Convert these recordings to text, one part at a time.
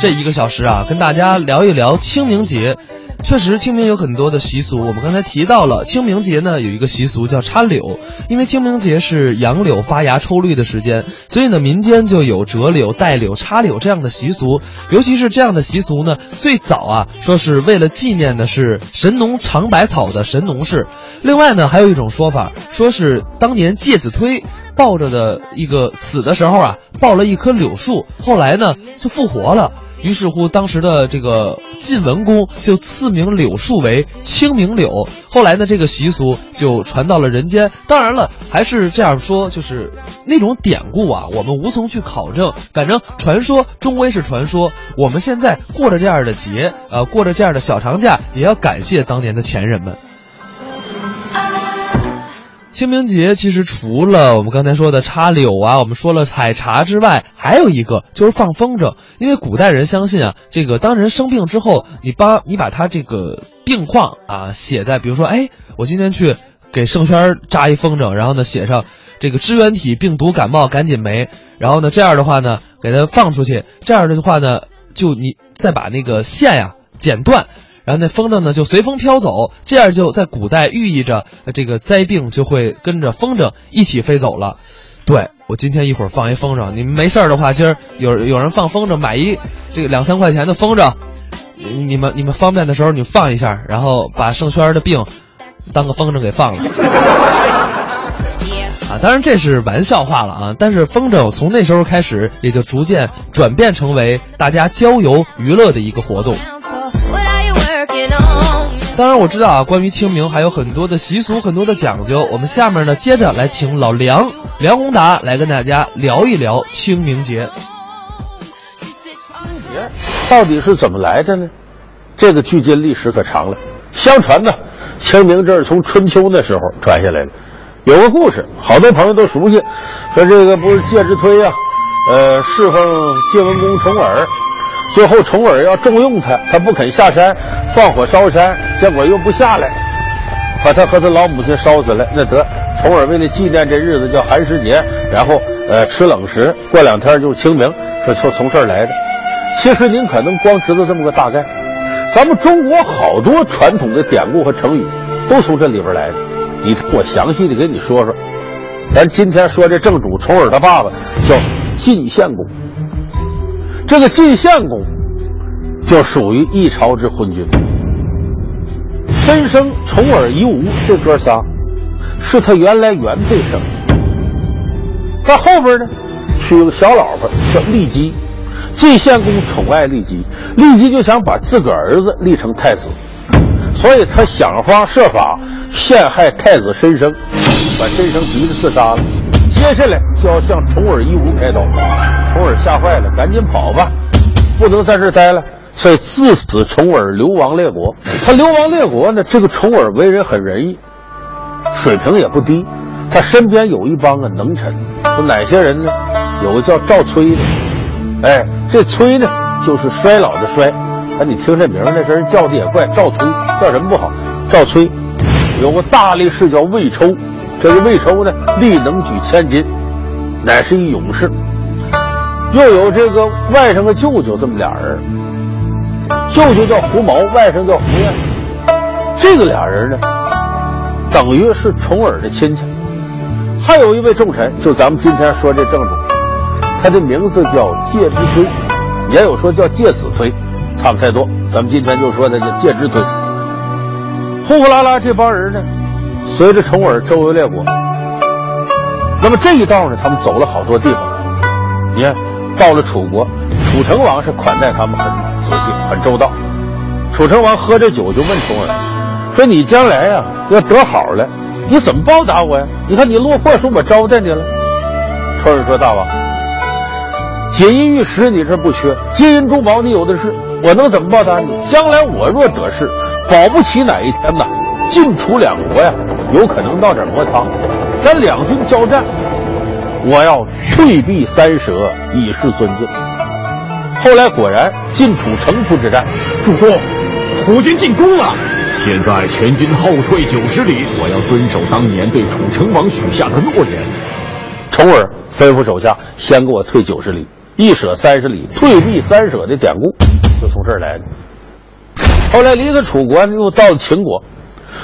这一个小时啊，跟大家聊一聊清明节。确实，清明有很多的习俗。我们刚才提到了清明节呢，有一个习俗叫插柳，因为清明节是杨柳发芽抽绿的时间，所以呢，民间就有折柳、带柳、插柳这样的习俗。尤其是这样的习俗呢，最早啊，说是为了纪念的是神农尝百草的神农氏。另外呢，还有一种说法，说是当年介子推抱着的一个死的时候啊，抱了一棵柳树，后来呢就复活了。于是乎，当时的这个晋文公就赐名柳树为清明柳。后来呢，这个习俗就传到了人间。当然了，还是这样说，就是那种典故啊，我们无从去考证。反正传说终归是传说。我们现在过着这样的节，呃，过着这样的小长假，也要感谢当年的前人们。清明节其实除了我们刚才说的插柳啊，我们说了采茶之外，还有一个就是放风筝。因为古代人相信啊，这个当人生病之后，你把你把他这个病况啊写在，比如说，哎，我今天去给盛轩扎一风筝，然后呢写上这个支原体病毒感冒赶紧没，然后呢这样的话呢给他放出去，这样的话呢就你再把那个线呀剪断。然后那风筝呢就随风飘走，这样就在古代寓意着这个灾病就会跟着风筝一起飞走了。对我今天一会儿放一风筝，你们没事儿的话，今儿有有人放风筝，买一这个两三块钱的风筝，你们你们方便的时候你放一下，然后把盛轩的病当个风筝给放了。啊，当然这是玩笑话了啊，但是风筝从那时候开始也就逐渐转变成为大家郊游娱乐的一个活动。当然我知道啊，关于清明还有很多的习俗，很多的讲究。我们下面呢，接着来请老梁梁宏达来跟大家聊一聊清明节。到底是怎么来的呢？这个距今历史可长了。相传呢，清明这是从春秋那时候传下来的。有个故事，好多朋友都熟悉，说这个不是介之推呀，呃，侍奉晋文公重耳。最后，重耳要重用他，他不肯下山，放火烧山，结果又不下来，把他和他老母亲烧死了。那得，重耳为了纪念这日子叫寒食节，然后呃吃冷食，过两天就清明，说就从这儿来的。其实您可能光知道这么个大概，咱们中国好多传统的典故和成语都从这里边来的。你我详细的给你说说。咱今天说这正主重耳的爸爸叫晋献公。这个晋献公就属于一朝之昏君，申生、重耳、夷吾这哥仨是他原来原配生。在后边呢，娶个小老婆叫骊姬。晋献公宠爱骊姬，骊姬就想把自个儿子立成太子，所以他想方设法陷害太子申生，把申生逼着自杀了。接下来就要向重耳、夷吾开刀。重耳吓坏了，赶紧跑吧，不能在这待了，所以自此重耳流亡列国。他流亡列国呢，这个重耳为人很仁义，水平也不低。他身边有一帮啊能臣，有哪些人呢？有个叫赵崔的，哎，这崔呢就是衰老的衰。哎，你听这名儿，那人叫的也怪，赵崔叫什么不好？赵崔有个大力士叫魏抽，这个魏抽呢力能举千斤，乃是一勇士。又有这个外甥和舅舅这么俩人，舅舅叫胡毛，外甥叫胡彦。这个俩人呢，等于是重耳的亲戚。还有一位重臣，就咱们今天说这正主，他的名字叫介之推，也有说叫介子推，差不太多。咱们今天就说他叫介之推。呼呼啦啦这帮人呢，随着重耳周游列国。那么这一道呢，他们走了好多地方。你看。到了楚国，楚成王是款待他们很仔细、很周到。楚成王喝着酒就问重耳：“说你将来呀要得好了，你怎么报答我呀？你看你落魄时我招待你了。”重耳说：“大王，锦衣玉食你这不缺，金银珠宝你有的是，我能怎么报答你？将来我若得势，保不齐哪一天呐，晋楚两国呀有可能闹点摩擦，咱两军交战。”我要退避三舍以示尊敬。后来果然晋楚城濮之战，主公，楚军进攻了。现在全军后退九十里，我要遵守当年对楚成王许下的诺言。重耳吩咐手下先给我退九十里。一舍三十里，退避三舍的典故就从这儿来的。后来离开楚国，又到了秦国。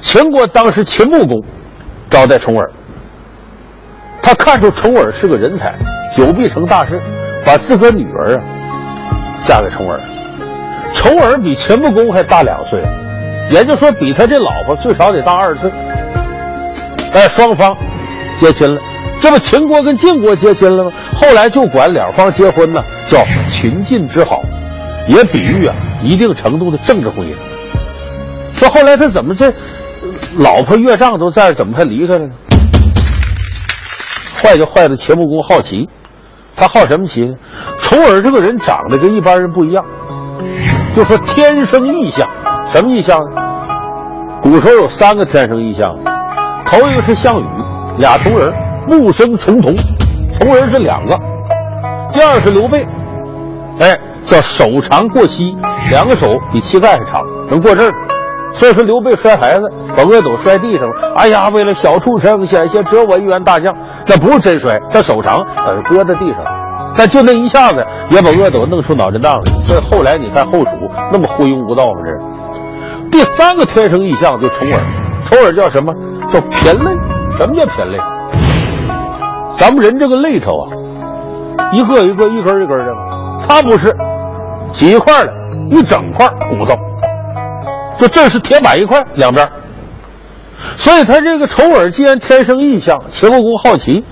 秦国当时秦穆公招待重耳，他看出重耳是个人才，久必成大事，把自个女儿啊嫁给重耳。重耳比秦穆公还大两岁，也就说比他这老婆最少得大二十岁。哎，双方结亲了，这不秦国跟晋国结亲了吗？后来就管两方结婚呢叫秦晋之好，也比喻啊一定程度的政治婚姻。说后来他怎么这老婆岳丈都在，怎么还离开了呢？坏就坏在秦穆公好奇，他好什么奇呢？重耳这个人长得跟一般人不一样，就说天生异象。什么异象呢？古时候有三个天生异象，头一个是项羽，俩重人，木生重瞳，重人是两个。第二是刘备，哎，叫手长过膝，两个手比膝盖还长，能过这儿。所以说刘备摔孩子，把阿斗摔地上了。哎呀，为了小畜生，险些折我一员大将。那不是真摔，他手长，呃，搁在地上。但就那一下子，也把阿斗弄出脑震荡来。所以后来你看后蜀那么昏庸无道吗？这第三个天生异象就重耳，重耳叫什么？叫偏肋。什么叫偏肋？咱们人这个肋头啊，一个一个、一根一根的，他不是，几块的，一整块骨头。就这是铁板一块，两边。所以他这个丑耳既然天生异象，秦穆公好奇，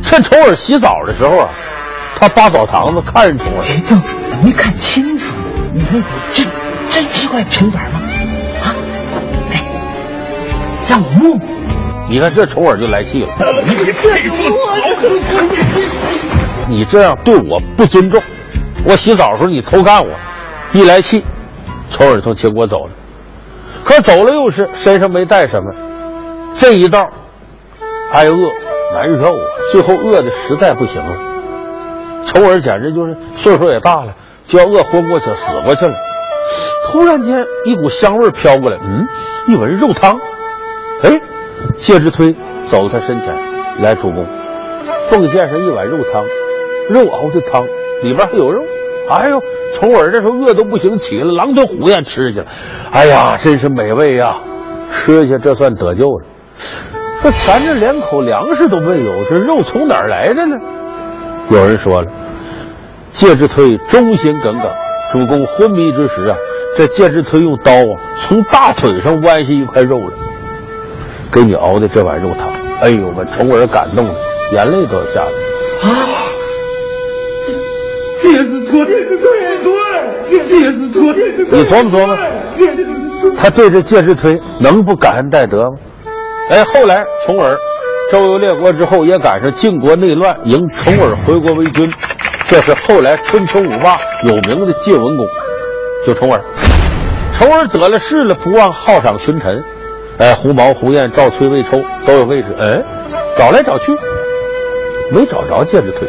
趁丑耳洗澡的时候啊，他扒澡堂子看人丑耳。别动，没看清楚，你那真真是块平板吗？啊，哎，让我摸摸。你看这丑耳就来气了。你这个做你这样对我不尊重，我洗澡的时候你偷看我，一来气。丑耳从秦国走了，可走了又是身上没带什么，这一道挨饿难受啊，最后饿的实在不行了。丑耳简直就是岁数也大了，就要饿昏过去死过去了。突然间一股香味飘过来，嗯，一闻肉汤，哎，介之推走到他身前，来主公，奉献上一碗肉汤，肉熬的汤里边还有肉。哎呦，重耳这时候饿都不行，起了狼吞虎咽吃去了。哎呀，真是美味呀！吃下这算得救了。说咱这连口粮食都没有，这肉从哪儿来的呢？有人说了，介之推忠心耿耿，主公昏迷之时啊，这介之推用刀啊从大腿上剜下一块肉来，给你熬的这碗肉汤。哎呦，把重耳感动的眼泪都要下来了啊！戒指脱，戒指脱，戒指脱，你琢磨琢磨，他对着介之推能不感恩戴德吗？哎，后来重耳周游列国之后，也赶上晋国内乱，迎重耳回国为君，这是后来春秋五霸有名的晋文公，就重耳。重耳得了势了，不忘犒赏群臣，哎，胡毛、胡燕、赵崔、魏抽都有位置，哎，找来找去，没找着介之推。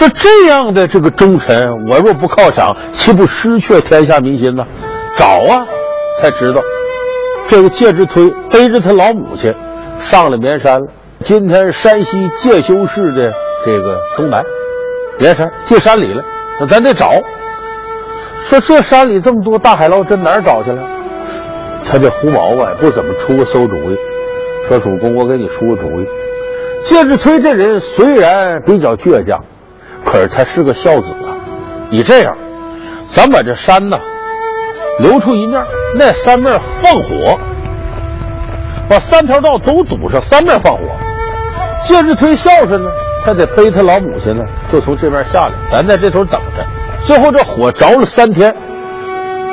说这样的这个忠臣，我若不犒赏，岂不失却天下民心呢？找啊，才知道这个介之推背着他老母亲上了绵山了。今天山西介休市的这个东南绵山进山里了，那咱得找。说这山里这么多大海捞针，哪儿找去了？他这胡毛啊，不怎么出个馊主意。说主公，我给你出个主意。介之推这人虽然比较倔强。可是他是个孝子啊！你这样，咱把这山呢留出一面，那三面放火，把三条道都堵上，三面放火。介之推孝顺呢，他得背他老母亲呢，就从这边下来，咱在这头等着。最后这火着了三天，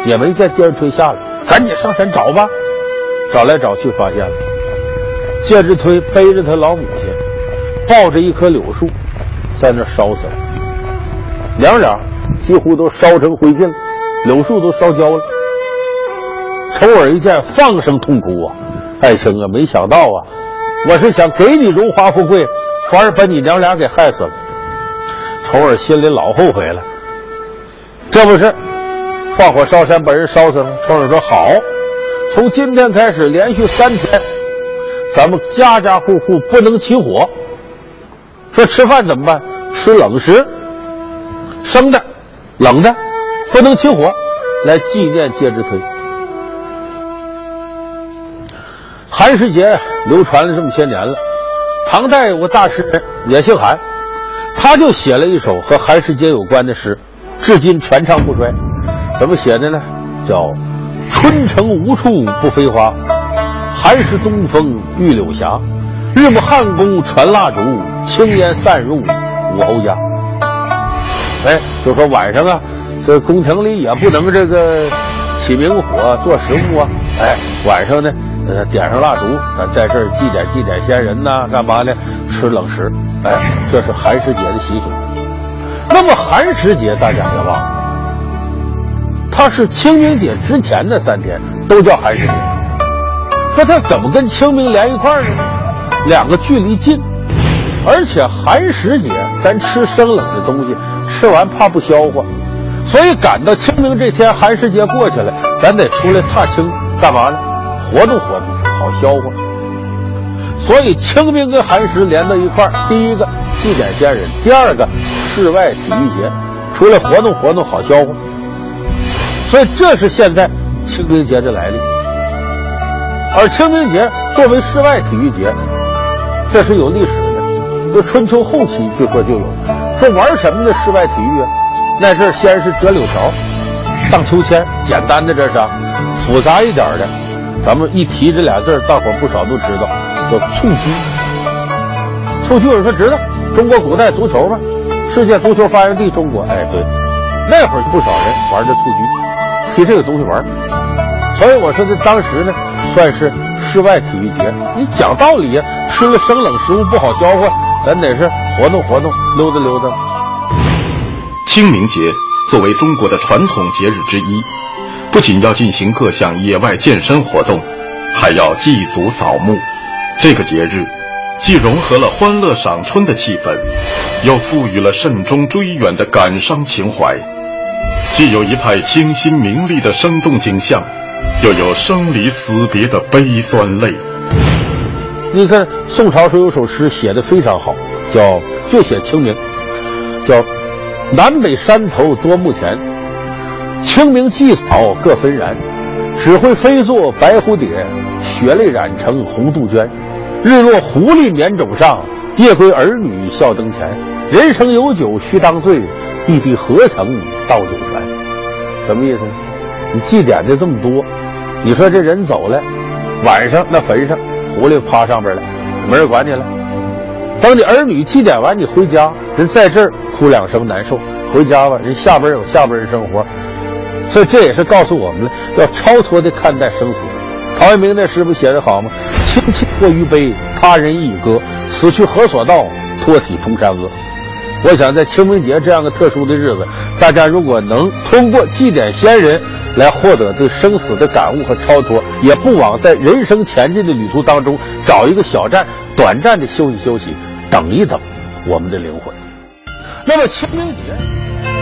也没见介之推下来，赶紧上山找吧。找来找去，发现了介之推背着他老母亲，抱着一棵柳树。在那烧死了，两俩几乎都烧成灰烬了，柳树都烧焦了。丑耳一见，放声痛哭啊！爱卿啊，没想到啊，我是想给你荣华富贵，反而把你娘俩给害死了。丑耳心里老后悔了，这不是放火烧山把人烧死了？丑耳说好，从今天开始，连续三天，咱们家家户户不能起火。说吃饭怎么办？吃冷食，生的、冷的，不能起火，来纪念介之推。寒食节流传了这么些年了，唐代有个大诗人也姓韩，他就写了一首和寒食节有关的诗，至今传唱不衰。怎么写的呢？叫“春城无处不飞花，寒食东风御柳斜。日暮汉宫传蜡烛，青烟散入武侯家。”哎，就说晚上啊，这宫廷里也不能这个起明火做食物啊。哎，晚上呢。呃，点上蜡烛，咱在这儿祭奠祭奠先人呐，干嘛呢？吃冷食，哎，这是寒食节的习俗。那么寒食节大家别忘了，它是清明节之前的三天都叫寒食节。说它怎么跟清明连一块儿呢？两个距离近，而且寒食节咱吃生冷的东西，吃完怕不消化，所以赶到清明这天，寒食节过去了，咱得出来踏青，干嘛呢？活动活动，好消化。所以清明跟寒食连到一块儿，第一个祭奠先人，第二个室外体育节，出来活动活动，好消化。所以这是现在清明节的来历。而清明节作为室外体育节，这是有历史的。就春秋后期就说就有，说玩什么呢？室外体育啊，那阵先是折柳条、荡秋千，简单的这是，复杂一点的。咱们一提这俩字，大伙不少都知道，叫蹴鞠。蹴鞠有人说知道，中国古代足球嘛，世界足球发源地中国。哎，对，那会儿不少人玩这蹴鞠，提这个东西玩。所以我说这当时呢，算是室外体育节。你讲道理呀，吃了生冷食物不好消化，咱得是活动活动，溜达溜达。清明节作为中国的传统节日之一。不仅要进行各项野外健身活动，还要祭祖扫墓。这个节日既融合了欢乐赏春的气氛，又赋予了慎终追远的感伤情怀。既有一派清新明丽的生动景象，又有生离死别的悲酸泪。你看宋朝时有首诗写的非常好，叫就写清明，叫南北山头多墓田。清明祭扫各纷然，只会飞作白蝴蝶，血泪染成红杜鹃。日落狐狸眠冢上，夜归儿女笑灯前。人生有酒须当醉，弟弟何曾倒酒泉？什么意思？你祭奠的这么多，你说这人走了，晚上那坟上狐狸趴上边了，没人管你了。等你儿女祭奠完，你回家，人在这儿哭两声难受，回家吧，人下边有下边人生活。所以这也是告诉我们了，要超脱的看待生死。陶渊明那诗不写的好吗？亲戚过于悲，他人亦歌。死去何所道？托体同山阿。我想在清明节这样的特殊的日子，大家如果能通过祭奠先人来获得对生死的感悟和超脱，也不枉在人生前进的旅途当中找一个小站，短暂的休息休息，等一等我们的灵魂。那么清明节。